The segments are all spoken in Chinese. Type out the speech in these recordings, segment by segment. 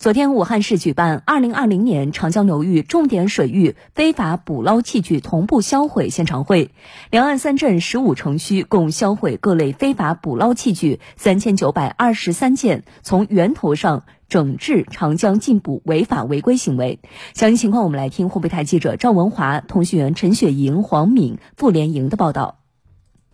昨天，武汉市举办二零二零年长江流域重点水域非法捕捞器具同步销毁现场会，两岸三镇十五城区共销毁各类非法捕捞器具三千九百二十三件，从源头上整治长江禁捕违法违规行为。详细情况，我们来听湖北台记者赵文华、通讯员陈雪莹、黄敏、傅连莹的报道。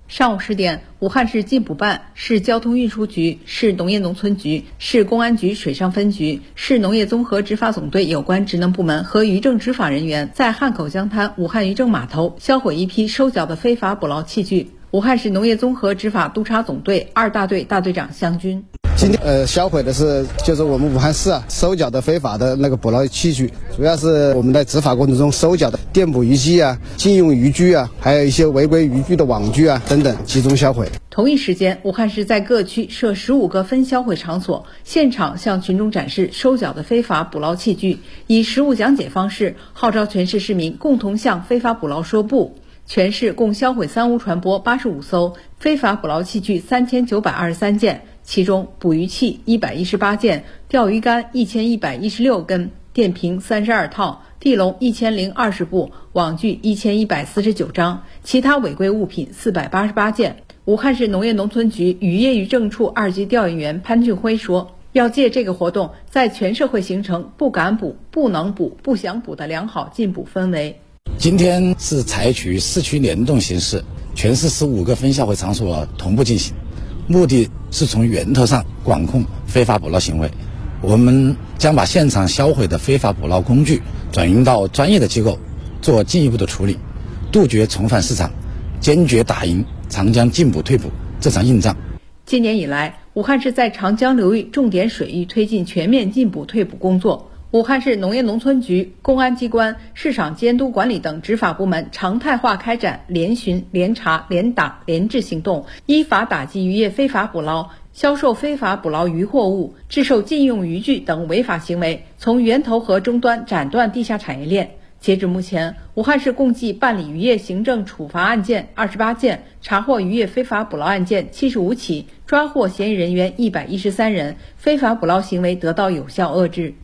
上午十点，武汉市禁捕办、市交通运输局、市农业农村局、市公安局水上分局、市农业综合执法总队有关职能部门和渔政执法人员在汉口江滩武汉渔政码头销毁一批收缴的非法捕捞器具。武汉市农业综合执法督察总队二大队大队长向军。今天呃销毁的是就是我们武汉市啊收缴的非法的那个捕捞器具，主要是我们在执法过程中收缴的电捕鱼机啊、禁用渔具啊，还有一些违规渔具的网具啊等等，集中销毁。同一时间，武汉市在各区设十五个分销毁场所，现场向群众展示收缴的非法捕捞器具，以实物讲解方式号召全市市民共同向非法捕捞说不。全市共销毁三无船舶八十五艘，非法捕捞器具三千九百二十三件。其中，捕鱼器一百一十八件，钓鱼竿一千一百一十六根，电瓶三十二套，地笼一千零二十部，网具一千一百四十九张，其他违规物品四百八十八件。武汉市农业农村局渔业渔政处二级调研员潘俊辉说：“要借这个活动，在全社会形成不敢捕、不能捕、不想捕的良好禁捕氛围。今天是采取市区联动形式，全市十五个分销毁场所同步进行。”目的是从源头上管控非法捕捞行为，我们将把现场销毁的非法捕捞工具转运到专业的机构做进一步的处理，杜绝重返市场，坚决打赢长江禁捕退捕这场硬仗。今年以来，武汉市在长江流域重点水域推进全面禁捕退捕工作。武汉市农业农村局、公安机关、市场监督管理等执法部门常态化开展联巡、联查、联打、联治行动，依法打击渔业非法捕捞、销售非法捕捞渔货物、制售禁用渔具等违法行为，从源头和终端斩断地下产业链。截至目前，武汉市共计办理渔业行政处罚案件二十八件，查获渔业非法捕捞案件七十五起，抓获嫌疑人员一百一十三人，非法捕捞行为得到有效遏制。